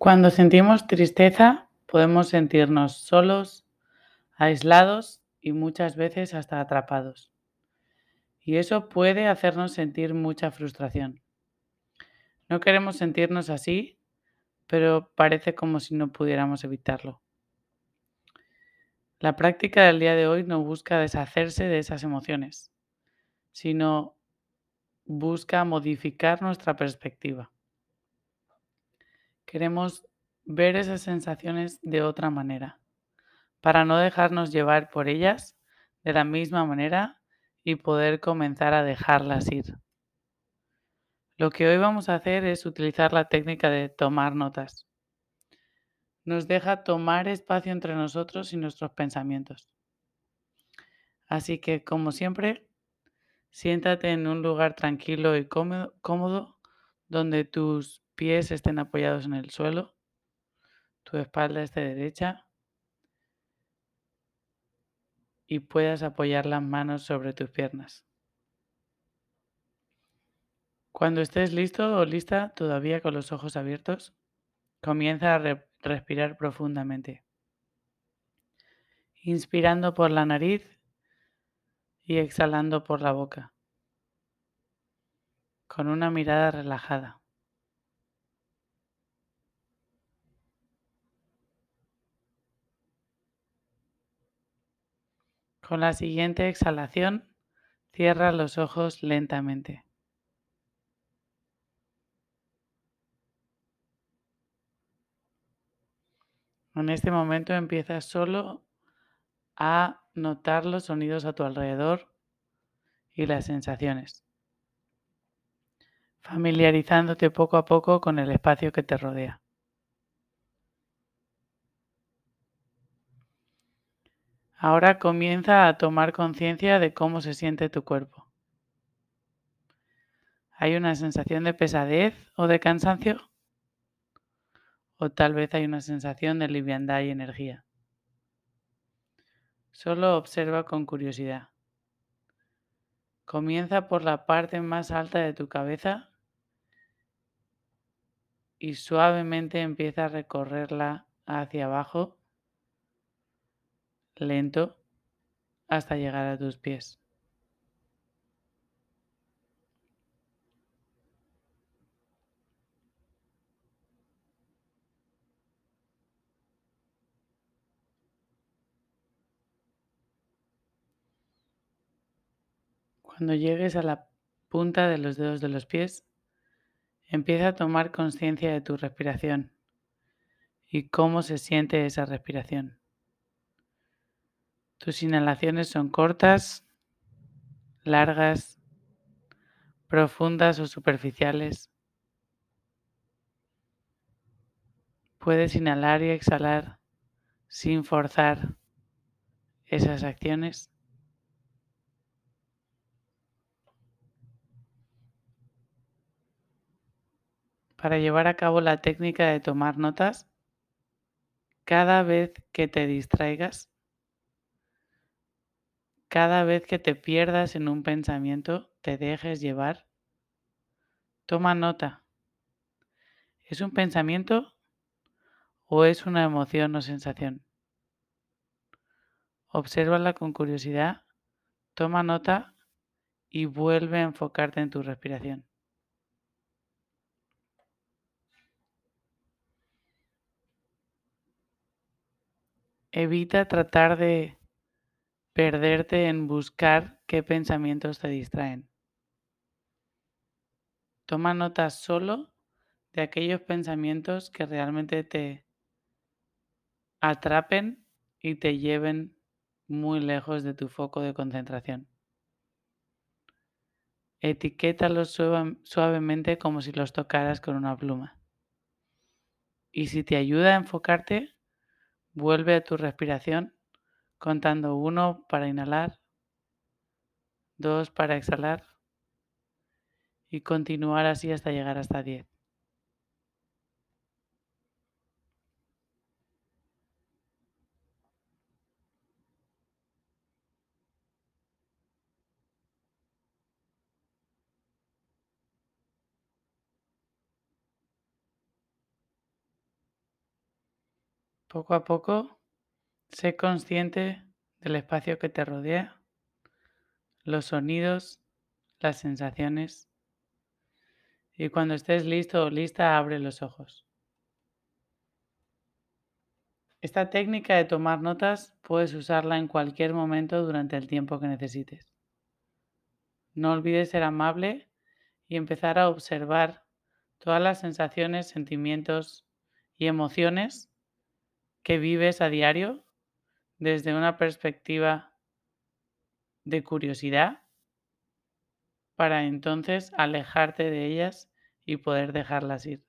Cuando sentimos tristeza, podemos sentirnos solos, aislados y muchas veces hasta atrapados. Y eso puede hacernos sentir mucha frustración. No queremos sentirnos así, pero parece como si no pudiéramos evitarlo. La práctica del día de hoy no busca deshacerse de esas emociones, sino busca modificar nuestra perspectiva. Queremos ver esas sensaciones de otra manera, para no dejarnos llevar por ellas de la misma manera y poder comenzar a dejarlas ir. Lo que hoy vamos a hacer es utilizar la técnica de tomar notas nos deja tomar espacio entre nosotros y nuestros pensamientos. Así que, como siempre, siéntate en un lugar tranquilo y cómodo, donde tus pies estén apoyados en el suelo, tu espalda esté derecha y puedas apoyar las manos sobre tus piernas. Cuando estés listo o lista, todavía con los ojos abiertos, comienza a respirar profundamente. Inspirando por la nariz y exhalando por la boca. Con una mirada relajada. Con la siguiente exhalación, cierra los ojos lentamente. En este momento empiezas solo a notar los sonidos a tu alrededor y las sensaciones, familiarizándote poco a poco con el espacio que te rodea. Ahora comienza a tomar conciencia de cómo se siente tu cuerpo. ¿Hay una sensación de pesadez o de cansancio? o tal vez hay una sensación de liviandad y energía. Solo observa con curiosidad. Comienza por la parte más alta de tu cabeza y suavemente empieza a recorrerla hacia abajo, lento, hasta llegar a tus pies. Cuando llegues a la punta de los dedos de los pies, empieza a tomar conciencia de tu respiración y cómo se siente esa respiración. Tus inhalaciones son cortas, largas, profundas o superficiales. Puedes inhalar y exhalar sin forzar esas acciones. para llevar a cabo la técnica de tomar notas, cada vez que te distraigas, cada vez que te pierdas en un pensamiento, te dejes llevar, toma nota. ¿Es un pensamiento o es una emoción o sensación? Obsérvala con curiosidad, toma nota y vuelve a enfocarte en tu respiración. Evita tratar de perderte en buscar qué pensamientos te distraen. Toma nota solo de aquellos pensamientos que realmente te atrapen y te lleven muy lejos de tu foco de concentración. Etiquétalos suavemente como si los tocaras con una pluma. Y si te ayuda a enfocarte, Vuelve a tu respiración contando uno para inhalar, dos para exhalar y continuar así hasta llegar hasta 10. Poco a poco, sé consciente del espacio que te rodea, los sonidos, las sensaciones. Y cuando estés listo o lista, abre los ojos. Esta técnica de tomar notas puedes usarla en cualquier momento durante el tiempo que necesites. No olvides ser amable y empezar a observar todas las sensaciones, sentimientos y emociones que vives a diario desde una perspectiva de curiosidad para entonces alejarte de ellas y poder dejarlas ir.